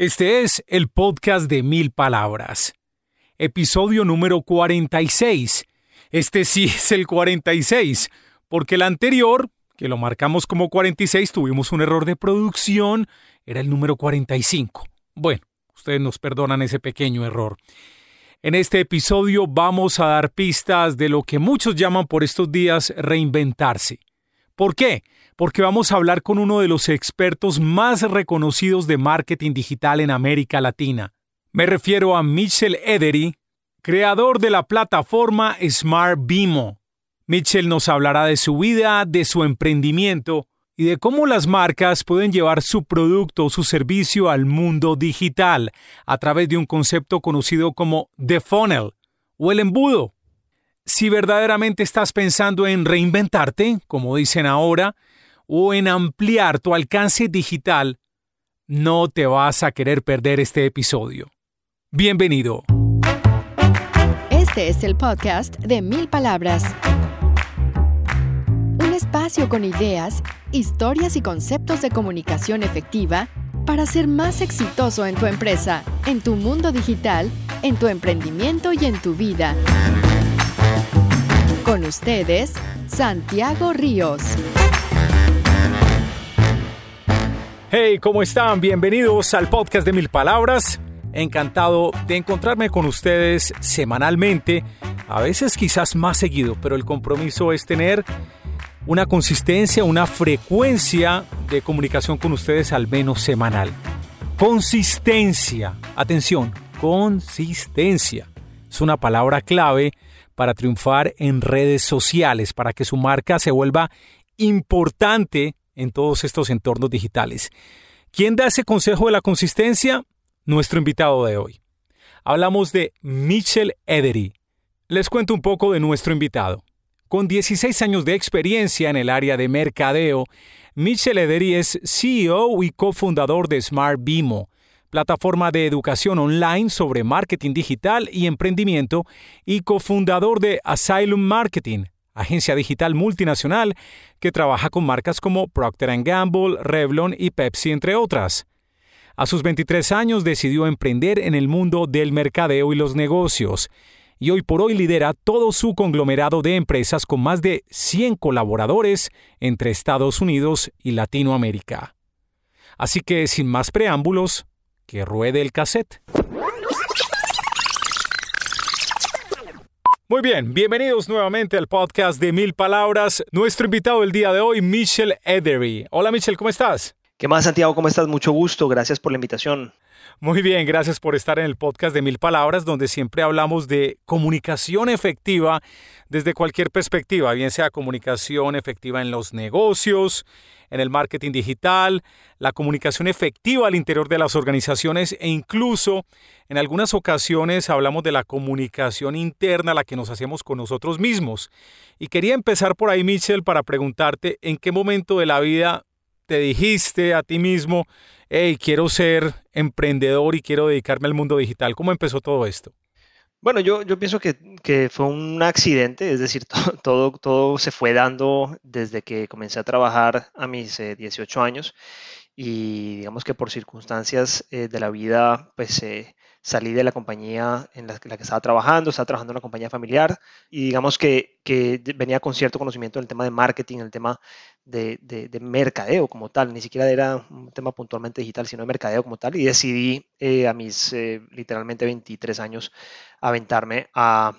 Este es el podcast de mil palabras. Episodio número 46. Este sí es el 46, porque el anterior, que lo marcamos como 46, tuvimos un error de producción, era el número 45. Bueno, ustedes nos perdonan ese pequeño error. En este episodio vamos a dar pistas de lo que muchos llaman por estos días reinventarse. ¿Por qué? Porque vamos a hablar con uno de los expertos más reconocidos de marketing digital en América Latina. Me refiero a Mitchell Edery, creador de la plataforma Smart Bimo. Mitchell nos hablará de su vida, de su emprendimiento y de cómo las marcas pueden llevar su producto o su servicio al mundo digital a través de un concepto conocido como The Funnel o el embudo. Si verdaderamente estás pensando en reinventarte, como dicen ahora, o en ampliar tu alcance digital, no te vas a querer perder este episodio. Bienvenido. Este es el podcast de Mil Palabras. Un espacio con ideas, historias y conceptos de comunicación efectiva para ser más exitoso en tu empresa, en tu mundo digital, en tu emprendimiento y en tu vida. Con ustedes, Santiago Ríos. Hey, ¿cómo están? Bienvenidos al podcast de Mil Palabras. Encantado de encontrarme con ustedes semanalmente, a veces quizás más seguido, pero el compromiso es tener una consistencia, una frecuencia de comunicación con ustedes al menos semanal. Consistencia, atención, consistencia. Es una palabra clave para triunfar en redes sociales, para que su marca se vuelva importante en todos estos entornos digitales. ¿Quién da ese consejo de la consistencia? Nuestro invitado de hoy. Hablamos de Mitchell Edery. Les cuento un poco de nuestro invitado. Con 16 años de experiencia en el área de mercadeo, Mitchell Edery es CEO y cofundador de Smart Bimo, plataforma de educación online sobre marketing digital y emprendimiento, y cofundador de Asylum Marketing, agencia digital multinacional que trabaja con marcas como Procter ⁇ Gamble, Revlon y Pepsi, entre otras. A sus 23 años decidió emprender en el mundo del mercadeo y los negocios, y hoy por hoy lidera todo su conglomerado de empresas con más de 100 colaboradores entre Estados Unidos y Latinoamérica. Así que, sin más preámbulos, que ruede el cassette. Muy bien, bienvenidos nuevamente al podcast de Mil Palabras. Nuestro invitado el día de hoy, Michelle Edery. Hola Michelle, ¿cómo estás? ¿Qué más, Santiago? ¿Cómo estás? Mucho gusto. Gracias por la invitación. Muy bien, gracias por estar en el podcast de Mil Palabras, donde siempre hablamos de comunicación efectiva desde cualquier perspectiva, bien sea comunicación efectiva en los negocios, en el marketing digital, la comunicación efectiva al interior de las organizaciones e incluso en algunas ocasiones hablamos de la comunicación interna, la que nos hacemos con nosotros mismos. Y quería empezar por ahí, Michelle, para preguntarte en qué momento de la vida te dijiste a ti mismo, hey, quiero ser emprendedor y quiero dedicarme al mundo digital. ¿Cómo empezó todo esto? Bueno, yo, yo pienso que, fue un accidente, es decir, todo, todo, se fue dando desde que comencé a trabajar a mis 18 eh, años y digamos que por circunstancias eh, de la vida, pues eh, salí de la compañía en la, que estaba trabajando, estaba trabajando en una compañía familiar y digamos que, venía con cierto conocimiento del tema de marketing, el tema de, mercadeo como tal, ni siquiera era un tema puntualmente digital, sino de mercadeo como tal y decidí eh, a mis eh, literalmente 23 años aventarme a,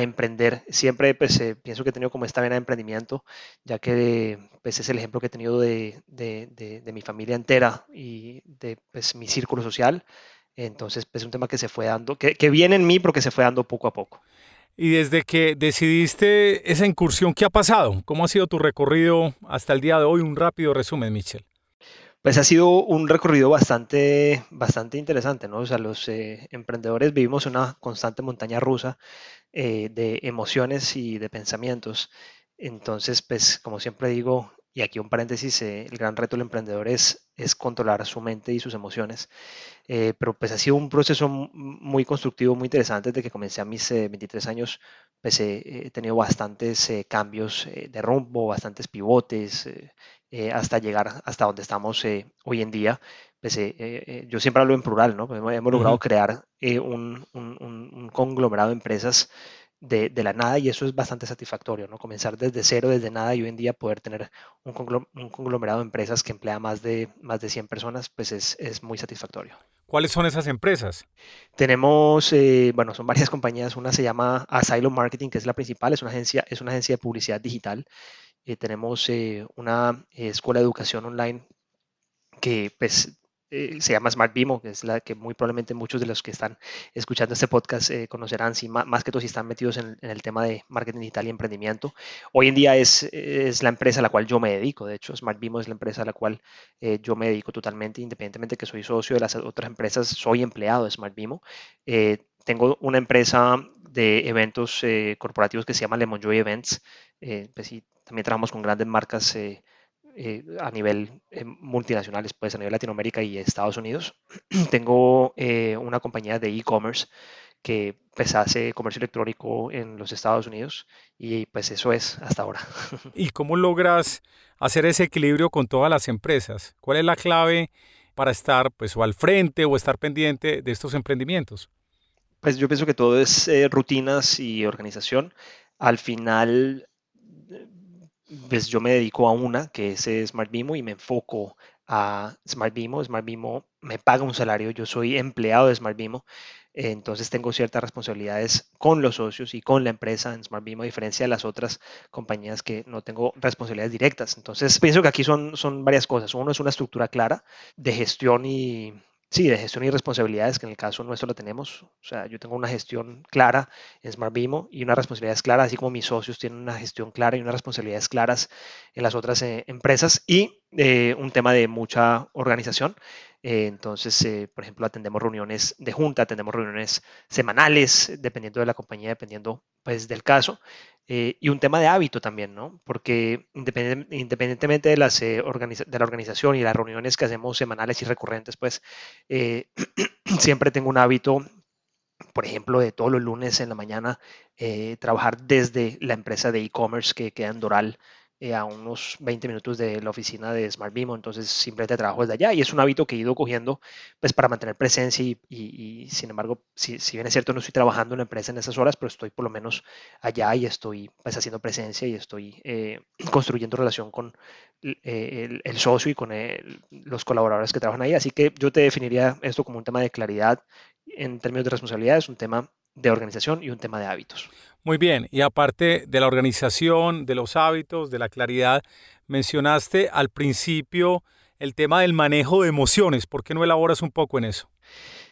emprender. Siempre pues, eh, pienso que he tenido como esta vena de emprendimiento, ya que pues, es el ejemplo que he tenido de, de mi familia entera y de pues, mi círculo social. Entonces, pues, es un tema que se fue dando, que, viene en mí, pero que se fue dando poco a poco. Y desde que decidiste esa incursión, ¿qué ha pasado? ¿Cómo ha sido tu recorrido hasta el día de hoy? Un rápido resumen, Michel. Pues ha sido un recorrido bastante, bastante interesante, ¿no? O sea, los eh, emprendedores vivimos una constante montaña rusa eh, de emociones y de pensamientos. Entonces, pues, como siempre digo, y aquí un paréntesis, eh, el gran reto del emprendedor es, es controlar su mente y sus emociones. Eh, pero pues ha sido un proceso muy constructivo, muy interesante. Desde que comencé a mis 23 eh, años, pues he tenido bastantes cambios de rumbo, bastantes pivotes. hasta llegar hasta donde estamos hoy en día. Pues, yo siempre hablo en plural, ¿no? Hemos, logrado crear un, un, conglomerado de empresas de, de, la nada y eso es bastante satisfactorio, ¿no? Comenzar desde cero, desde nada y hoy en día poder tener un, conglomerado de empresas que emplea más de, más de 100 personas, pues es, es muy satisfactorio. ¿Cuáles son esas empresas? Tenemos, eh, bueno, son varias compañías. Una se llama Asylum Marketing, que es la principal, es una agencia, es una agencia de publicidad digital. Eh, tenemos eh, una escuela de educación online que pues eh, se llama Smart Bimo, que es la que muy probablemente muchos de los que están escuchando este podcast eh, conocerán, si, más, que todos si están metidos en, el tema de marketing digital y emprendimiento. Hoy en día es, es, la empresa a la cual yo me dedico, de hecho Smart Bimo es la empresa a la cual eh, yo me dedico totalmente, independientemente de que soy socio de las otras empresas, soy empleado de Smart Bimo. tengo una empresa de eventos corporativos que se llama Lemon Joy Events, pues sí, también trabajamos con grandes marcas eh, a nivel eh, multinacionales, pues a nivel Latinoamérica y Estados Unidos. Tengo eh, una compañía de e-commerce que pues hace comercio electrónico en los Estados Unidos y pues eso es hasta ahora. ¿Y cómo logras hacer ese equilibrio con todas las empresas? ¿Cuál es la clave para estar pues o al frente o estar pendiente de estos emprendimientos? Pues yo pienso que todo es rutinas y organización. Al final pues yo me dedico a una, que es Smart Bimo, y me enfoco a Smart Bimo. Smart Bimo me paga un salario, yo soy empleado de Smart Bimo, entonces tengo ciertas responsabilidades con los socios y con la empresa en Smart Bimo, a diferencia de las otras compañías que no tengo responsabilidades directas. Entonces pienso que aquí son, son varias cosas. Uno es una estructura clara de gestión y, Sí, de gestión y responsabilidades, que en el caso nuestro lo tenemos. O sea, yo tengo una gestión clara en Smart Bimo y unas responsabilidades claras, así como mis socios tienen una gestión clara y unas responsabilidades claras en las otras eh, empresas y eh, un tema de mucha organización. Eh, entonces, por ejemplo, atendemos reuniones de junta, atendemos reuniones semanales, dependiendo de la compañía, dependiendo pues del caso. Eh, y un tema de hábito también, ¿no? Porque independientemente de, las, eh, de la organización y las reuniones que hacemos semanales y recurrentes, pues eh, siempre tengo un hábito, por ejemplo, de todos los lunes en la mañana, trabajar desde la empresa de e-commerce que queda en Doral, eh, a unos 20 minutos de la oficina de Smart Bimo, entonces simplemente trabajo desde allá y es un hábito que he ido cogiendo pues para mantener presencia y, sin embargo, si, si, bien es cierto no estoy trabajando en la empresa en esas horas, pero estoy por lo menos allá y estoy pues haciendo presencia y estoy eh, construyendo relación con eh, el, socio y con los colaboradores que trabajan ahí, así que yo te definiría esto como un tema de claridad en términos de responsabilidades, un tema de organización y un tema de hábitos. Muy bien, y aparte de la organización, de los hábitos, de la claridad, mencionaste al principio el tema del manejo de emociones. ¿Por qué no elaboras un poco en eso?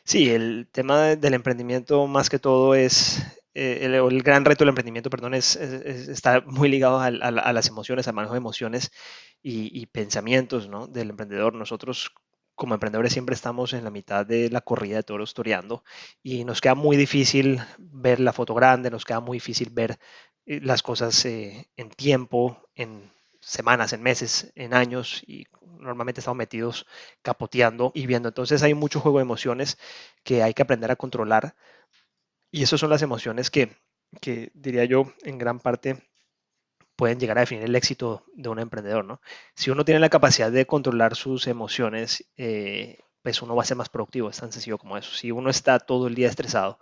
Sí, el tema del emprendimiento más que todo es, eh, el, gran reto del emprendimiento, perdón, es, está muy ligado a, las emociones, al manejo de emociones y, y pensamientos ¿no? del emprendedor. Nosotros como emprendedores siempre estamos en la mitad de la corrida de toros toreando y nos queda muy difícil ver la foto grande, nos queda muy difícil ver eh, las cosas eh, en tiempo, en semanas, en meses, en años y normalmente estamos metidos capoteando y viendo. Entonces hay mucho juego de emociones que hay que aprender a controlar y esas son las emociones que, que diría yo en gran parte pueden llegar a definir el éxito de un emprendedor, ¿no? Si uno tiene la capacidad de controlar sus emociones, eh, pues uno va a ser más productivo, es tan sencillo como eso. Si uno está todo el día estresado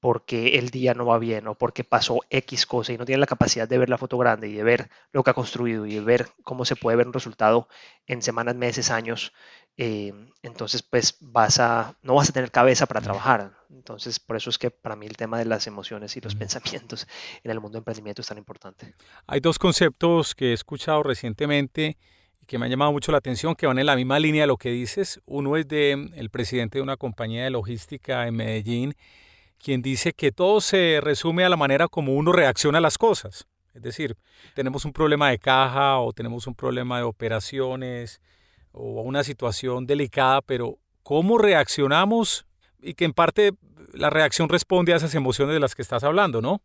porque el día no va bien o porque pasó X cosa y no tiene la capacidad de ver la foto grande y de ver lo que ha construido y de ver cómo se puede ver un resultado en semanas, meses, años, eh, entonces pues vas a, no vas a tener cabeza para trabajar. Entonces por eso es que para mí el tema de las emociones y los pensamientos en el mundo de emprendimiento es tan importante. Hay dos conceptos que he escuchado recientemente y que me han llamado mucho la atención, que van en la misma línea de lo que dices. Uno es de el presidente de una compañía de logística en Medellín, quien dice que todo se resume a la manera como uno reacciona a las cosas. Es decir, tenemos un problema de caja o tenemos un problema de operaciones, o una situación delicada, pero cómo reaccionamos y que en parte la reacción responde a esas emociones de las que estás hablando, ¿no?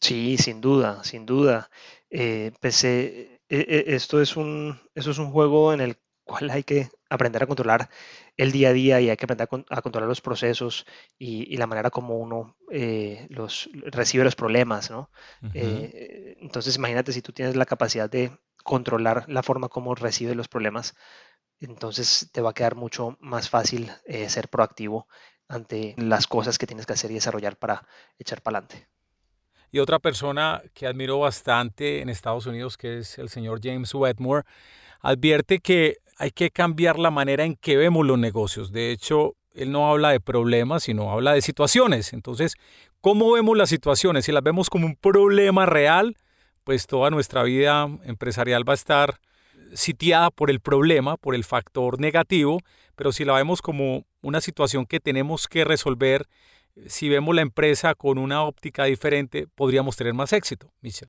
Sí, sin duda, sin duda. Eh, pues, eh, eh, esto es un, eso es un juego en el cual hay que aprender a controlar el día a día y hay que aprender a, controlar los procesos y, la manera como uno los, recibe los problemas, ¿no? entonces imagínate si tú tienes la capacidad de controlar la forma como recibes los problemas, entonces te va a quedar mucho más fácil eh, ser proactivo ante las cosas que tienes que hacer y desarrollar para echar para adelante. Y otra persona que admiro bastante en Estados Unidos, que es el señor James Wetmore, advierte que hay que cambiar la manera en que vemos los negocios. De hecho, él no habla de problemas, sino habla de situaciones. Entonces, ¿cómo vemos las situaciones? Si las vemos como un problema real, pues toda nuestra vida empresarial va a estar sitiada por el problema, por el factor negativo, pero si la vemos como una situación que tenemos que resolver, si vemos la empresa con una óptica diferente, podríamos tener más éxito, Michel.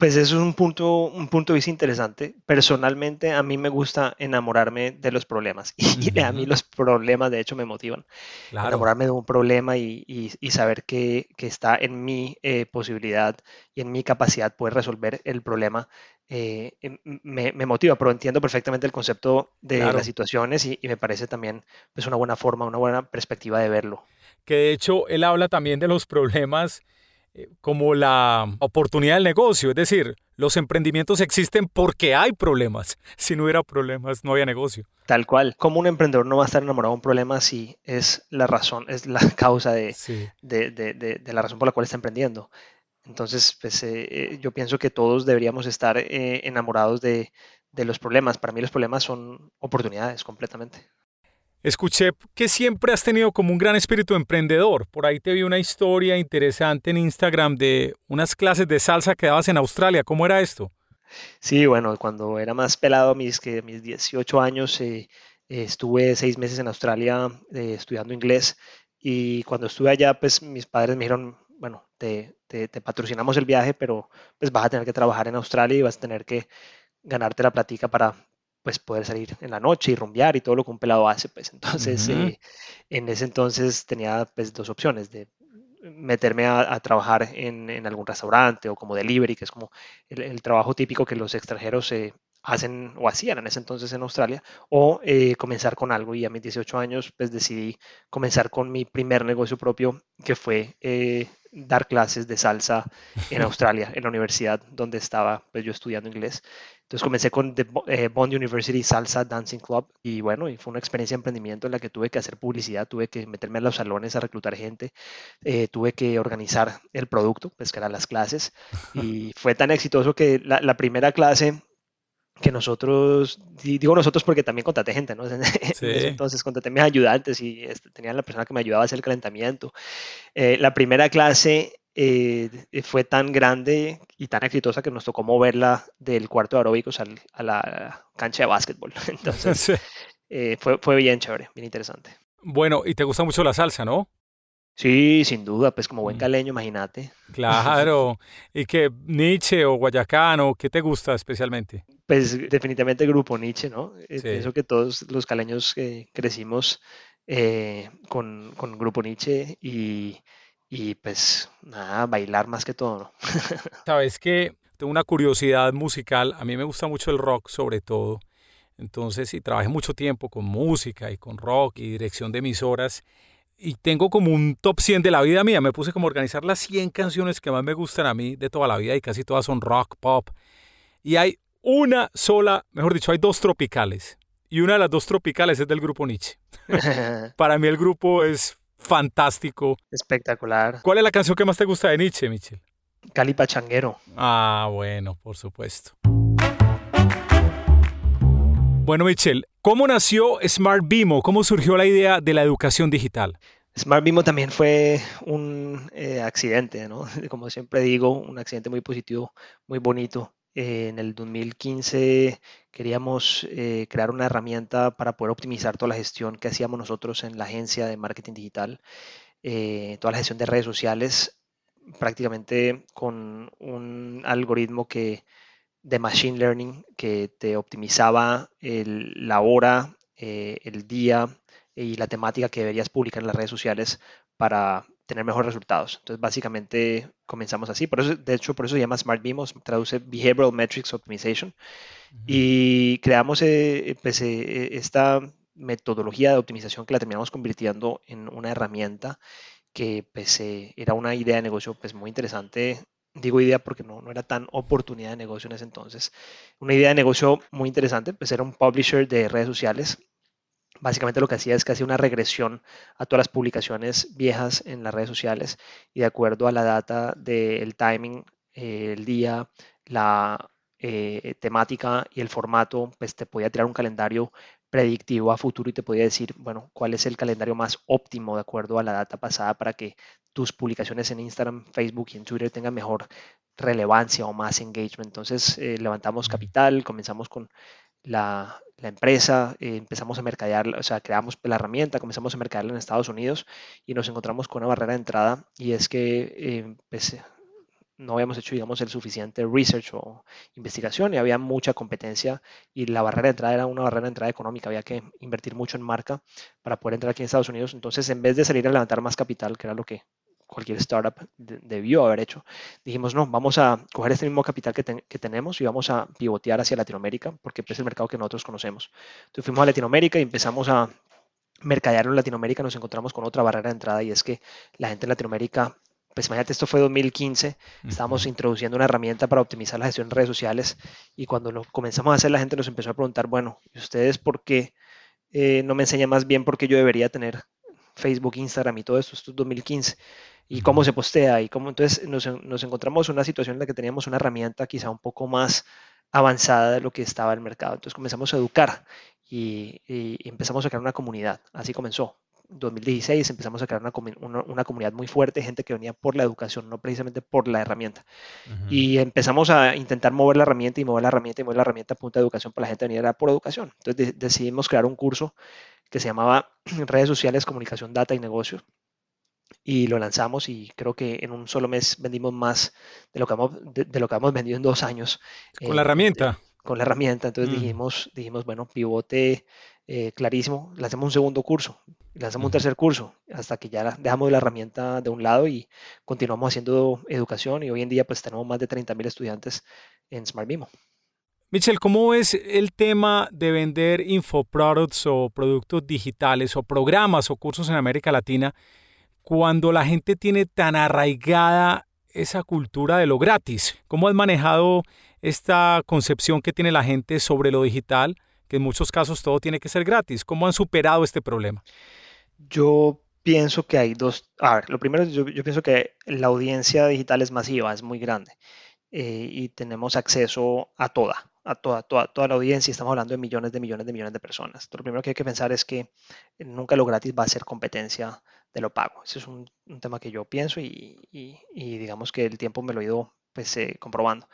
Pues eso es un punto, un punto de vista interesante. Personalmente, a mí me gusta enamorarme de los problemas y a mí los problemas, de hecho, me motivan. Enamorarme de un problema y, saber que, está en mi eh, posibilidad y en mi capacidad poder resolver el problema eh, em, me, motiva, pero entiendo perfectamente el concepto de las situaciones y, me parece también pues, una buena forma, una buena perspectiva de verlo. Que de hecho él habla también de los problemas como la oportunidad del negocio, es decir, los emprendimientos existen porque hay problemas. Si no hubiera problemas, no había negocio. Tal cual. Como un emprendedor no va a estar enamorado de un problema si es la razón, es la causa de, de, de, de la razón por la cual está emprendiendo? Entonces, pues eh, eh, yo pienso que todos deberíamos estar enamorados de, de los problemas. Para mí los problemas son oportunidades completamente. Escuché que siempre has tenido como un gran espíritu emprendedor. Por ahí te vi una historia interesante en Instagram de unas clases de salsa que dabas en Australia. ¿Cómo era esto? Sí, bueno, cuando era más pelado, mis, que, mis 18 años, eh, estuve seis meses en Australia eh, estudiando inglés y cuando estuve allá, pues mis padres me dijeron, bueno, te, te, te, patrocinamos el viaje, pero pues vas a tener que trabajar en Australia y vas a tener que ganarte la platica para, pues poder salir en la noche y rumbear y todo lo que un pelado hace, pues. Entonces eh, en ese entonces tenía pues dos opciones de meterme a, trabajar en, algún restaurante o como delivery, que es como el, trabajo típico que los extranjeros eh, hacen o hacían en ese entonces en Australia, o eh, comenzar con algo y a mis 18 años pues decidí comenzar con mi primer negocio propio que fue dar clases de salsa en Australia, en la universidad donde estaba pues yo estudiando inglés. Entonces comencé con The eh, Bond University Salsa Dancing Club y bueno, y fue una experiencia de emprendimiento en la que tuve que hacer publicidad, tuve que meterme a los salones a reclutar gente, eh, tuve que organizar el producto, pues que eran las clases y fue tan exitoso que la, primera clase que nosotros, digo nosotros porque también contraté gente, ¿no? Entonces contraté mis ayudantes y este, tenía la persona que me ayudaba a hacer el calentamiento. Eh, la primera clase eh, fue tan grande y tan exitosa que nos tocó moverla del cuarto de aeróbicos a la cancha de básquetbol. Entonces, eh, fue, fue bien chévere, bien interesante. Bueno, y te gusta mucho la salsa, ¿no? Sí, sin duda, pues como buen mm. caleño, imagínate. Claro. ¿Y qué Nietzsche o Guayacano, qué te gusta especialmente? Pues definitivamente el grupo Nietzsche, ¿no? Eh, pienso que todos los caleños crecimos con, con grupo Nietzsche y, y pues nada, bailar más que todo, ¿no? Sabes que tengo una curiosidad musical, a mí me gusta mucho el rock sobre todo, entonces y trabajé mucho tiempo con música y con rock y dirección de emisoras y tengo como un top 100 de la vida mía, me puse como a organizar las 100 canciones que más me gustan a mí de toda la vida y casi todas son rock, pop y hay una sola, mejor dicho, hay dos tropicales y una de las dos tropicales es del grupo Nietzsche. Para mí el grupo es fantástico. Espectacular. ¿Cuál es la canción que más te gusta de Nietzsche, Michel? Cali Pachanguero. Ah, bueno, por supuesto. Bueno, Michel, ¿cómo nació Smart Bimo? ¿Cómo surgió la idea de la educación digital? Smart Bimo también fue un eh, accidente, ¿no? Como siempre digo, un accidente muy positivo, muy bonito. Eh, en el 2015 queríamos eh, crear una herramienta para poder optimizar toda la gestión que hacíamos nosotros en la agencia de marketing digital, toda la gestión de redes sociales, prácticamente con un algoritmo que, de machine learning que te optimizaba la hora, el día y la temática que deberías publicar en las redes sociales para tener mejores resultados. Entonces, básicamente comenzamos así. Por eso, de hecho, por eso se llama Smart BIMOS, traduce Behavioral Metrics Optimization. Y creamos eh, pues, eh, esta metodología de optimización que la terminamos convirtiendo en una herramienta que pues, eh, era una idea de negocio pues, muy interesante Digo idea porque no, no era tan oportunidad de negocio en ese entonces. Una idea de negocio muy interesante, pues era un publisher de redes sociales. Básicamente lo que hacía es que hacía una regresión a todas las publicaciones viejas en las redes sociales y de acuerdo a la data del timing, eh, el día, la eh, temática y el formato, pues te podía tirar un calendario predictivo a futuro y te podía decir, bueno, cuál es el calendario más óptimo de acuerdo a la data pasada para que tus publicaciones en Instagram, Facebook y en Twitter tengan mejor relevancia o más engagement. Entonces eh, levantamos capital, comenzamos con la, empresa, eh, empezamos a mercadear, o sea, creamos la herramienta, comenzamos a mercadearla en Estados Unidos y nos encontramos con una barrera de entrada y es que eh, pues, no habíamos hecho, digamos, el suficiente research o investigación y había mucha competencia y la barrera de entrada era una barrera de entrada económica, había que invertir mucho en marca para poder entrar aquí en Estados Unidos. Entonces, en vez de salir a levantar más capital, que era lo que cualquier startup debió haber hecho, dijimos, no, vamos a coger este mismo capital que, tenemos y vamos a pivotear hacia Latinoamérica, porque es el mercado que nosotros conocemos. Entonces fuimos a Latinoamérica y empezamos a mercadear en Latinoamérica, nos encontramos con otra barrera de entrada y es que la gente en Latinoamérica pues imagínate, esto fue 2015, estábamos introduciendo una herramienta para optimizar la gestión en redes sociales y cuando lo comenzamos a hacer la gente nos empezó a preguntar, bueno, ¿y ustedes por qué eh, no me enseñan más bien por qué yo debería tener Facebook, Instagram y todo esto? Esto es 2015. ¿Y cómo se postea? Y cómo entonces nos, encontramos en una situación en la que teníamos una herramienta quizá un poco más avanzada de lo que estaba el mercado. Entonces comenzamos a educar y, y empezamos a crear una comunidad. Así comenzó. 2016 empezamos a crear una, una, comunidad muy fuerte, gente que venía por la educación, no precisamente por la herramienta. Y empezamos a intentar mover la herramienta y mover la herramienta y mover la herramienta a punta de educación para la gente venir por educación. Entonces decidimos crear un curso que se llamaba Redes Sociales, Comunicación, Data y Negocios. Y lo lanzamos y creo que en un solo mes vendimos más de lo que hemos, de, lo que hemos vendido en dos años. Con la herramienta. Con la herramienta. Entonces mm. dijimos, dijimos, bueno, pivote eh, clarísimo, lanzamos un segundo curso, lanzamos un tercer curso, hasta que ya dejamos la herramienta de un lado y continuamos haciendo educación y hoy en día pues tenemos más de 30.000 estudiantes en Smart Mimo. Michel, ¿cómo es el tema de vender infoproducts o productos digitales o programas o cursos en América Latina cuando la gente tiene tan arraigada esa cultura de lo gratis? ¿Cómo has manejado esta concepción que tiene la gente sobre lo digital? que en muchos casos todo tiene que ser gratis. ¿Cómo han superado este problema? Yo pienso que hay dos. A ver, lo primero, yo, yo pienso que la audiencia digital es masiva, es muy grande eh, y tenemos acceso a toda, a toda, toda, toda la audiencia. Estamos hablando de millones de millones de millones de personas. lo primero que hay que pensar es que nunca lo gratis va a ser competencia de lo pago. Ese es un, tema que yo pienso y, y, digamos que el tiempo me lo he ido pues, eh, comprobando.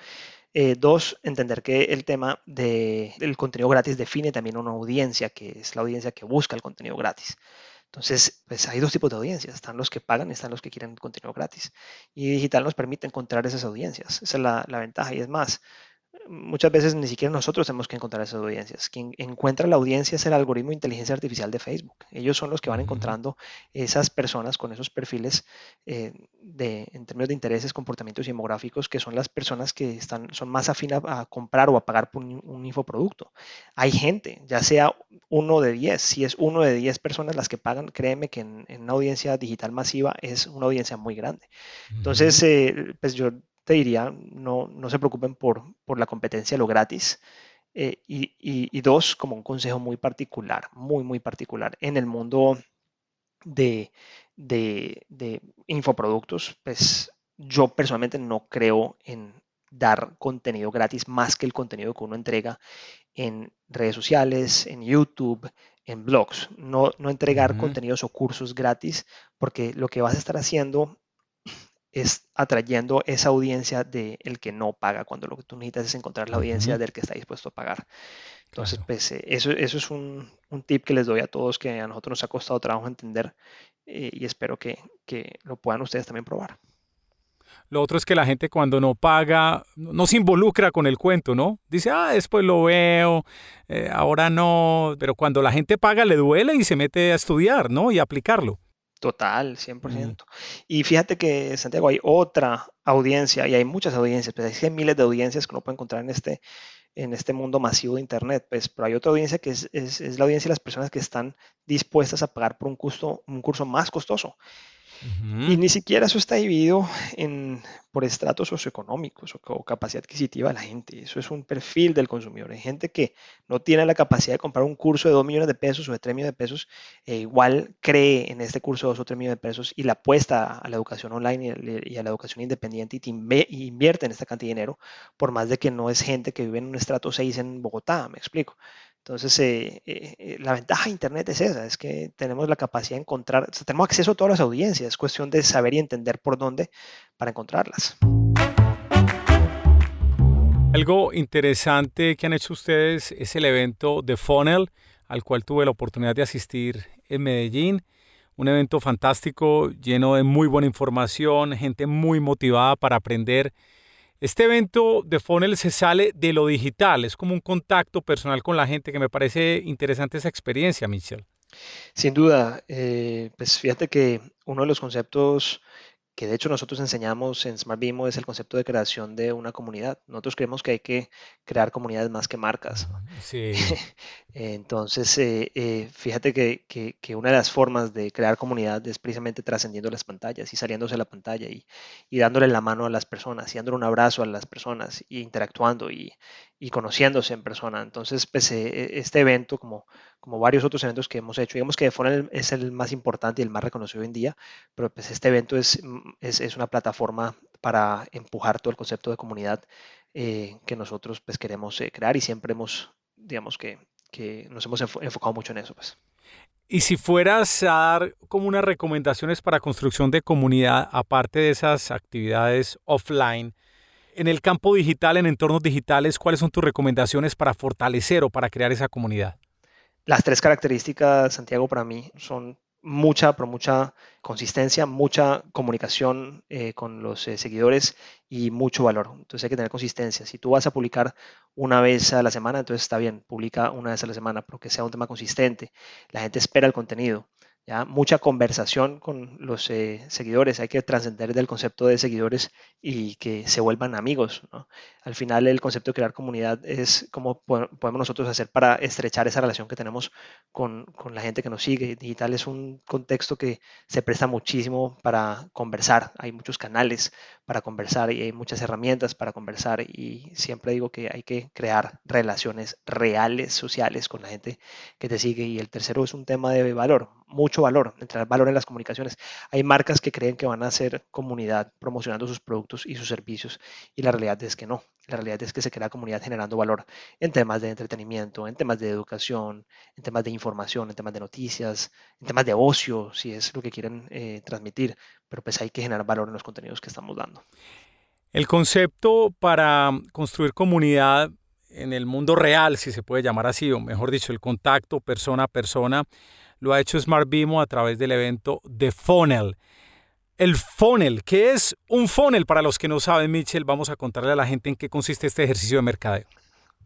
Eh, dos, entender que el tema del contenido gratis define también una audiencia, que es la audiencia que busca el contenido gratis. Entonces, pues hay dos tipos de audiencias. Están los que pagan y están los que quieren contenido gratis. Y digital nos permite encontrar esas audiencias. Esa es la, la ventaja. Y es más, muchas veces ni siquiera nosotros tenemos que encontrar esas audiencias. Quien encuentra la audiencia es el algoritmo de inteligencia artificial de Facebook. Ellos son los que van encontrando esas personas con esos perfiles eh, de, en términos de intereses, comportamientos demográficos, que son las personas que están, son más afinas a, comprar o a pagar por un, infoproducto. Hay gente, ya sea uno de diez, si es uno de diez personas las que pagan, créeme que en, una audiencia digital masiva es una audiencia muy grande. Entonces, eh, pues yo te diría, no, no se preocupen por, por la competencia, lo gratis. Eh, y, y, dos, como un consejo muy particular, muy, muy particular, en el mundo de, de, de infoproductos, pues yo personalmente no creo en dar contenido gratis más que el contenido que uno entrega en redes sociales, en YouTube, en blogs. No, no entregar contenidos o cursos gratis, porque lo que vas a estar haciendo es atrayendo esa audiencia del el que no paga, cuando lo que tú necesitas es encontrar la audiencia del que está dispuesto a pagar. Entonces, pues eh, eso, eso es un, un, tip que les doy a todos que a nosotros nos ha costado trabajo entender eh, y espero que, que, lo puedan ustedes también probar. Lo otro es que la gente cuando no paga, no se involucra con el cuento, ¿no? Dice, ah, después lo veo, eh, ahora no, pero cuando la gente paga le duele y se mete a estudiar, ¿no? Y a aplicarlo. Total, 100%. Y fíjate que, Santiago, hay otra audiencia, y hay muchas audiencias, pues hay miles de audiencias que uno puede encontrar en este, en este mundo masivo de Internet, pues, pero hay otra audiencia que es, la audiencia de las personas que están dispuestas a pagar por un, un curso más costoso. Y ni siquiera eso está dividido en, por estratos socioeconómicos o, capacidad adquisitiva de la gente. Eso es un perfil del consumidor. Hay gente que no tiene la capacidad de comprar un curso de 2 millones de pesos o de 3 millones de pesos, e igual cree en este curso de 2 o 3 millones de pesos y la apuesta a la educación online y a la educación independiente y, invierte en esta cantidad de dinero, por más de que no es gente que vive en un estrato 6 en Bogotá, me explico. Entonces, eh, eh, eh, la ventaja de Internet es esa, es que tenemos la capacidad de encontrar, tenemos acceso a todas las audiencias, es cuestión de saber y entender por dónde para encontrarlas. Algo interesante que han hecho ustedes es el evento de Funnel, al cual tuve la oportunidad de asistir en Medellín. Un evento fantástico, lleno de muy buena información, gente muy motivada para aprender este evento de Funnel se sale de lo digital, es como un contacto personal con la gente que me parece interesante esa experiencia, Michelle. Sin duda, eh, pues fíjate que uno de los conceptos que de hecho nosotros enseñamos en Smart Bimo es el concepto de creación de una comunidad. Nosotros creemos que hay que crear comunidades más que marcas. Sí. Entonces, eh, eh, fíjate que, que, una de las formas de crear comunidad es precisamente trascendiendo las pantallas y saliéndose de la pantalla y, y, dándole la mano a las personas y dándole un abrazo a las personas y interactuando y, y conociéndose en persona. Entonces, pues, eh, este evento, como, como varios otros eventos que hemos hecho. Digamos que Funnel es el más importante y el más reconocido hoy en día, pero pues este evento es, mm, es, una plataforma para empujar todo el concepto de comunidad eh, que nosotros pues queremos eh, crear y siempre hemos, digamos que, que nos hemos enfocado mucho en eso. Pues. Y si fueras a dar como unas recomendaciones para construcción de comunidad, aparte de esas actividades offline, en el campo digital, en entornos digitales, ¿cuáles son tus recomendaciones para fortalecer o para crear esa comunidad? Las tres características, Santiago, para mí son mucha, pero mucha consistencia, mucha comunicación eh, con los eh, seguidores y mucho valor. Entonces hay que tener consistencia. Si tú vas a publicar una vez a la semana, entonces está bien, publica una vez a la semana, pero que sea un tema consistente. La gente espera el contenido. ¿Ya? Mucha conversación con los eh, seguidores. Hay que trascender del concepto de seguidores y que se vuelvan amigos. Al final el concepto de crear comunidad es cómo podemos nosotros hacer para estrechar esa relación que tenemos con, la gente que nos sigue. Digital es un contexto que se presta muchísimo para conversar. Hay muchos canales para conversar y hay muchas herramientas para conversar y siempre digo que hay que crear relaciones reales, sociales con la gente que te sigue. Y el tercero es un tema de valor, mucho valor, entrar valor en las comunicaciones. Hay marcas que creen que van a hacer comunidad promocionando sus productos y sus servicios y la realidad es que no. La realidad es que se crea comunidad generando valor en temas de entretenimiento, en temas de educación, en temas de información, en temas de noticias, en temas de ocio, si es lo que quieren eh, transmitir, pero pues hay que generar valor en los contenidos que estamos dando. El concepto para construir comunidad en el mundo real, si se puede llamar así, o mejor dicho, el contacto persona a persona, lo ha hecho Smart Bimo a través del evento The Funnel. El funnel, ¿qué es un funnel? Para los que no saben, Mitchell, vamos a contarle a la gente en qué consiste este ejercicio de mercadeo.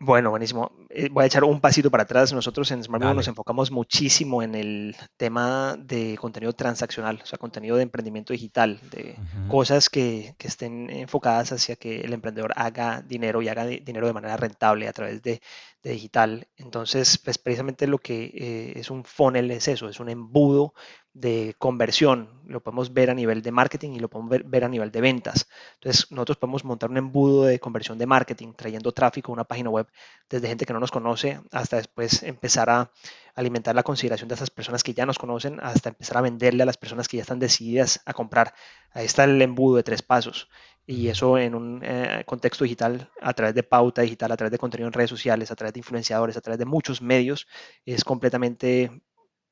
Bueno, buenísimo. Eh, voy a echar un pasito para atrás. Nosotros en Smart nos enfocamos muchísimo en el tema de contenido transaccional, o sea, contenido de emprendimiento digital, de cosas que, estén enfocadas hacia que el emprendedor haga dinero y haga dinero de manera rentable a través de, digital. Entonces, pues precisamente lo que eh, es un funnel es eso, es un embudo de conversión, lo podemos ver a nivel de marketing y lo podemos ver, a nivel de ventas. Entonces, nosotros podemos montar un embudo de conversión de marketing, trayendo tráfico a una página web desde gente que no nos conoce hasta después empezar a alimentar la consideración de esas personas que ya nos conocen, hasta empezar a venderle a las personas que ya están decididas a comprar. Ahí está el embudo de tres pasos. Y eso en un eh, contexto digital, a través de pauta digital, a través de contenido en redes sociales, a través de influenciadores, a través de muchos medios, es completamente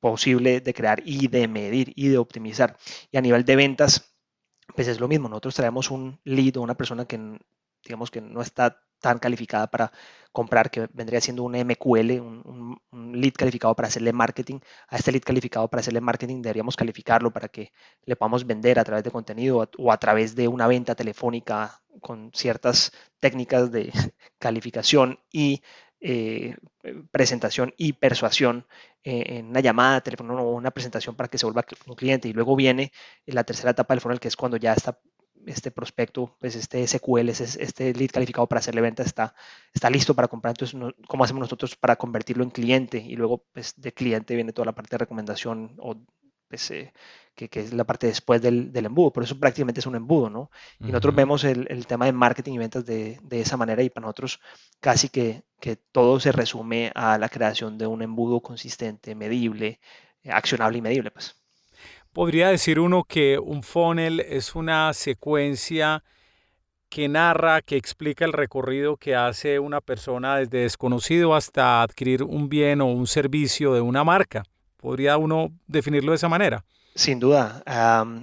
posible de crear y de medir y de optimizar. Y a nivel de ventas, pues es lo mismo. Nosotros traemos un lead o una persona que digamos que no está tan calificada para comprar, que vendría siendo un MQL, un, lead calificado para hacerle marketing. A este lead calificado para hacerle marketing deberíamos calificarlo para que le podamos vender a través de contenido o a través de una venta telefónica con ciertas técnicas de calificación y eh, presentación y persuasión eh, en una llamada, teléfono o una presentación para que se vuelva un cliente. Y luego viene la tercera etapa del funnel, que es cuando ya está este prospecto, pues este SQL, este lead calificado para hacerle venta está, está listo para comprar. Entonces, ¿cómo hacemos nosotros para convertirlo en cliente? Y luego, pues de cliente viene toda la parte de recomendación o pues, eh, que, es la parte después del, embudo, por eso prácticamente es un embudo, ¿no? Y nosotros vemos el, tema de marketing y ventas de, esa manera y para nosotros casi que, que, todo se resume a la creación de un embudo consistente, medible, accionable y medible, pues. Podría decir uno que un funnel es una secuencia que narra, que explica el recorrido que hace una persona desde desconocido hasta adquirir un bien o un servicio de una marca. ¿Podría uno definirlo de esa manera? Sin duda,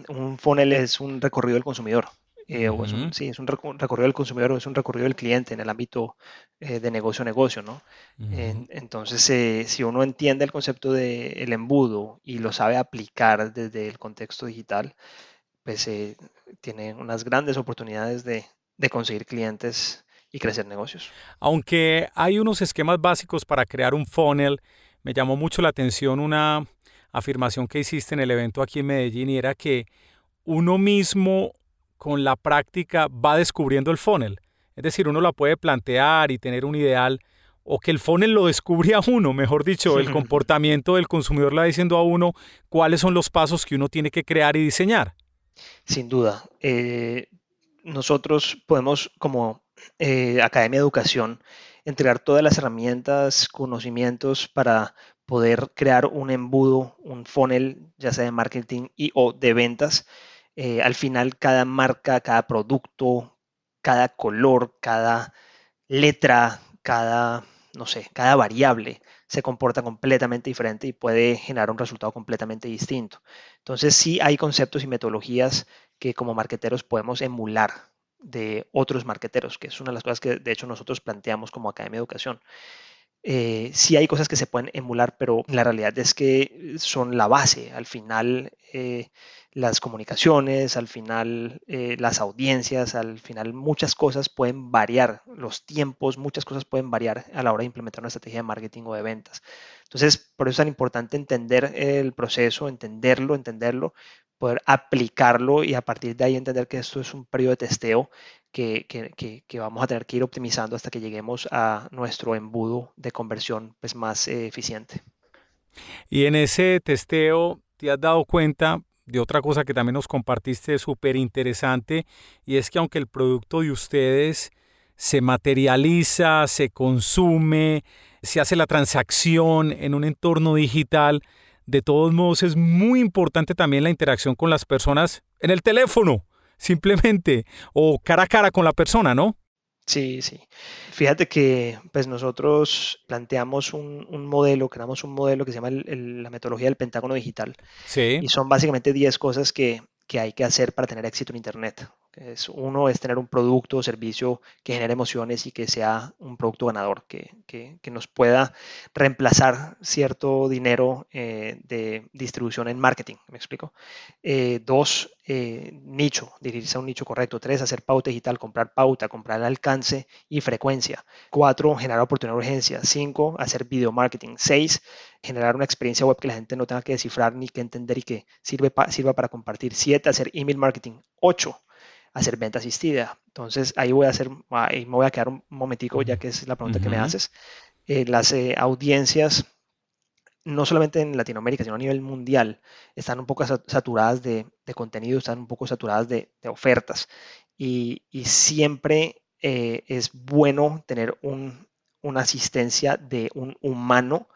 un funnel es un recorrido del consumidor. Eh, sí, es un recorrido del consumidor o es un recorrido del cliente en el ámbito eh, de negocio a negocio, ¿no? entonces, eh, si uno entiende el concepto del embudo y lo sabe aplicar desde el contexto digital, pues tiene unas grandes oportunidades de, de conseguir clientes y crecer negocios. Aunque hay unos esquemas básicos para crear un funnel, me llamó mucho la atención una afirmación que hiciste en el evento aquí en Medellín y era que uno mismo con la práctica va descubriendo el funnel. Es decir, uno la puede plantear y tener un ideal o que el funnel lo descubre a uno, mejor dicho, el comportamiento del consumidor le va diciendo a uno cuáles son los pasos que uno tiene que crear y diseñar. Sin duda. Eh, nosotros podemos, como eh, Academia de Educación, entregar todas las herramientas, conocimientos para poder crear un embudo, un funnel, ya sea de marketing y o de ventas. Eh, al final, cada marca, cada producto, cada color, cada letra, cada, no sé, cada variable se comporta completamente diferente y puede generar un resultado completamente distinto. Entonces, sí hay conceptos y metodologías que como marqueteros podemos emular de otros marqueteros, que es una de las cosas que de hecho nosotros planteamos como Academia de Educación. Eh, sí hay cosas que se pueden emular, pero la realidad es que son la base. Al final, eh, las comunicaciones, al final, eh, las audiencias, al final, muchas cosas pueden variar, los tiempos, muchas cosas pueden variar a la hora de implementar una estrategia de marketing o de ventas. Entonces, por eso es tan importante entender el proceso, entenderlo, entenderlo, poder aplicarlo y a partir de ahí entender que esto es un periodo de testeo que, vamos a tener que ir optimizando hasta que lleguemos a nuestro embudo de conversión pues, más eh, eficiente. Y en ese testeo, ¿te has dado cuenta de otra cosa que también nos compartiste súper interesante? Y es que aunque el producto de ustedes se materializa, se consume, se hace la transacción en un entorno digital, de todos modos, es muy importante también la interacción con las personas en el teléfono, simplemente, o cara a cara con la persona, ¿no? Sí, sí. Fíjate que pues nosotros planteamos un, modelo, creamos un modelo que se llama la metodología del pentágono digital. Sí. Y son básicamente 10 cosas que, que hay que hacer para tener éxito en Internet. Es, uno es tener un producto o servicio que genere emociones y que sea un producto ganador, que, nos pueda reemplazar cierto dinero eh, de distribución en marketing. ¿Me explico? Eh, dos, eh, nicho, dirigirse a un nicho correcto. Tres, hacer pauta digital, comprar pauta, comprar alcance y frecuencia. Cuatro, generar oportunidad de urgencia. Cinco, hacer video marketing. Seis, generar una experiencia web que la gente no tenga que descifrar ni que entender y que sirve sirva para compartir. Siete, hacer email marketing. Ocho, hacer venta asistida. Entonces ahí voy a hacer, ahí me voy a quedar un momentico ya que es la pregunta que me haces. Eh, las eh, audiencias, no solamente en Latinoamérica, sino a nivel mundial, están un poco saturadas de, contenido, están un poco saturadas de, ofertas. Y, siempre eh, es bueno tener una asistencia de un humano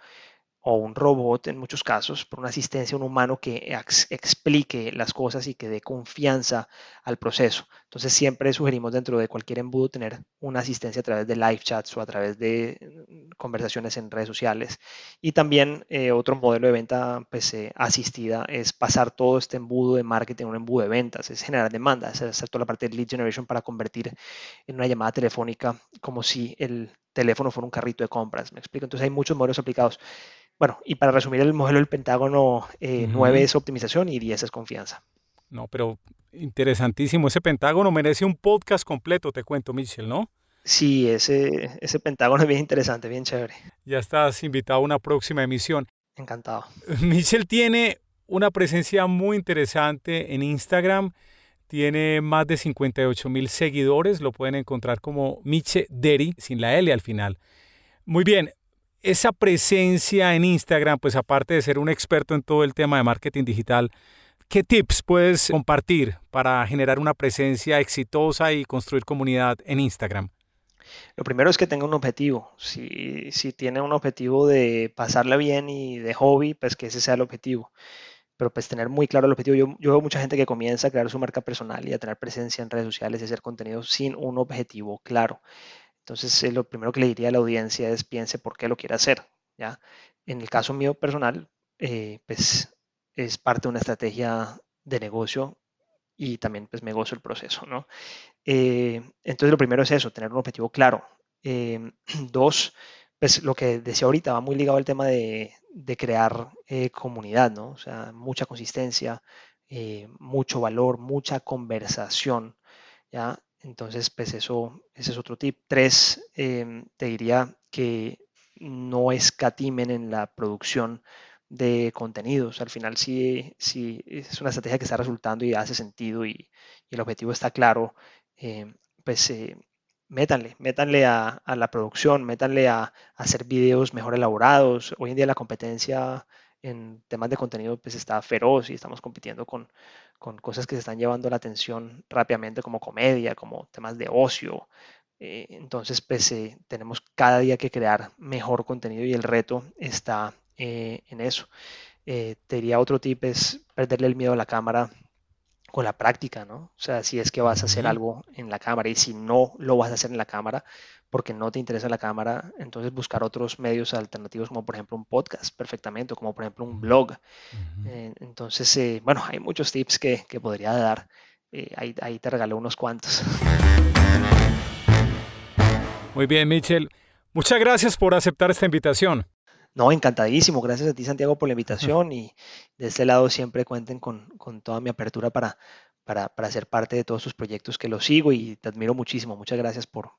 o un robot en muchos casos, por una asistencia, un humano que explique las cosas y que dé confianza al proceso. Entonces siempre sugerimos dentro de cualquier embudo tener una asistencia a través de live chats o a través de mm, conversaciones en redes sociales. Y también eh, otro modelo de venta pues, eh, asistida es pasar todo este embudo de marketing en un embudo de ventas, es generar demanda, es hacer toda la parte de lead generation para convertir en una llamada telefónica como si el teléfono fuera un carrito de compras. ¿Me explico? Entonces hay muchos modelos aplicados. Bueno, y para resumir el modelo del Pentágono, 9 eh, es optimización y 10 es confianza. No, pero interesantísimo. Ese Pentágono merece un podcast completo, te cuento, Michel, ¿no? Sí, ese, ese Pentágono es bien interesante, bien chévere. Ya estás invitado a una próxima emisión. Encantado. Michel tiene una presencia muy interesante en Instagram. Tiene más de 58 mil seguidores. Lo pueden encontrar como Miche Deri, sin la L al final. Muy bien, esa presencia en Instagram, pues aparte de ser un experto en todo el tema de marketing digital, ¿qué tips puedes compartir para generar una presencia exitosa y construir comunidad en Instagram? Lo primero es que tenga un objetivo. Si, si tiene un objetivo de pasarla bien y de hobby, pues que ese sea el objetivo. Pero pues tener muy claro el objetivo. Yo, yo veo mucha gente que comienza a crear su marca personal y a tener presencia en redes sociales y hacer contenido sin un objetivo claro. Entonces, eh, lo primero que le diría a la audiencia es piense por qué lo quiere hacer. ¿ya? En el caso mío personal, eh, pues es parte de una estrategia de negocio y también pues me gozo el proceso, ¿no? Eh, entonces lo primero es eso, tener un objetivo claro. Dos, pues lo que decía ahorita va muy ligado al tema de, crear eh, comunidad, ¿no? O sea, mucha consistencia, eh, mucho valor, mucha conversación, ¿ya? Entonces, pues eso, ese es otro tip. Tres, em, te diría que no escatimen en la producción de contenidos. Al final, si, si es una estrategia que está resultando y hace sentido y, el objetivo está claro, eh, pues eh, métanle, métanle a, la producción, métanle a, hacer videos mejor elaborados. Hoy en día la competencia en temas de contenido pues está feroz y estamos compitiendo con, cosas que se están llevando la atención rápidamente como comedia, como temas de ocio. Eh, entonces, pues tenemos cada día que crear mejor contenido y el reto está eh, en eso. Eh, te diría otro tip es perderle el miedo a la cámara con la práctica, ¿no? O sea, si es que vas a hacer algo en la cámara y si no lo vas a hacer en la cámara porque no te interesa la cámara, entonces buscar otros medios alternativos como por ejemplo un podcast perfectamente o como por ejemplo un blog. Eh, entonces, bueno, hay muchos tips que, que podría dar. ahí, ahí te regalé unos cuantos. Muy bien, Mitchell. Muchas gracias por aceptar esta invitación. No, encantadísimo. Gracias a ti, Santiago, por la invitación y de este lado siempre cuenten con, toda mi apertura para, para, ser parte de todos sus proyectos que los sigo y te admiro muchísimo. Muchas gracias por,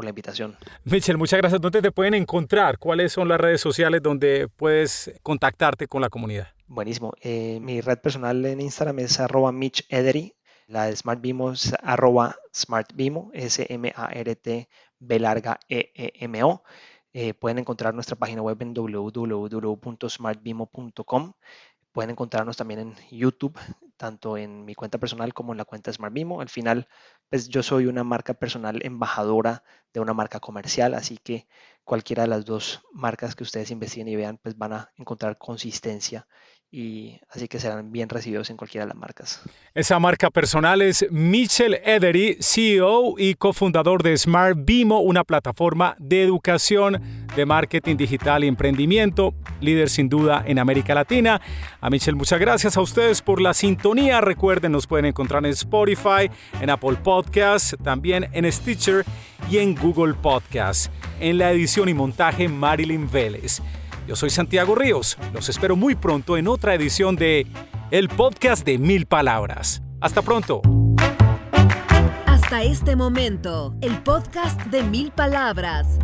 la invitación. Michelle, muchas gracias. ¿Dónde te pueden encontrar? ¿Cuáles son las redes sociales donde puedes contactarte con la comunidad? Buenísimo. Eh, mi red personal en Instagram es arroba Mitch La de Smart es arroba SmartBimo, S-M-A-R-T B larga E-E-M-O. Eh, pueden encontrar nuestra página web en www.smartbimo.com. Pueden encontrarnos también en YouTube, tanto en mi cuenta personal como en la cuenta SmartBimo. Al final, pues yo soy una marca personal embajadora de una marca comercial, así que cualquiera de las dos marcas que ustedes investiguen y vean, pues van a encontrar consistencia y así que serán bien recibidos en cualquiera de las marcas. Esa marca personal es Michel Edery, CEO y cofundador de Smart Bimo, una plataforma de educación de marketing digital y emprendimiento, líder sin duda en América Latina. A Michel, muchas gracias a ustedes por la sintonía. Recuerden, nos pueden encontrar en Spotify, en Apple Podcasts, también en Stitcher y en Google Podcasts. En la edición y montaje, Marilyn Vélez. Yo soy Santiago Ríos. Los espero muy pronto en otra edición de El Podcast de Mil Palabras. Hasta pronto. Hasta este momento, el podcast de Mil Palabras.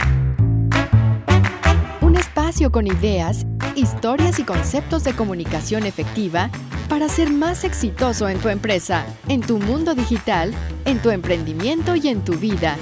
Un espacio con ideas, historias y conceptos de comunicación efectiva para ser más exitoso en tu empresa, en tu mundo digital, en tu emprendimiento y en tu vida.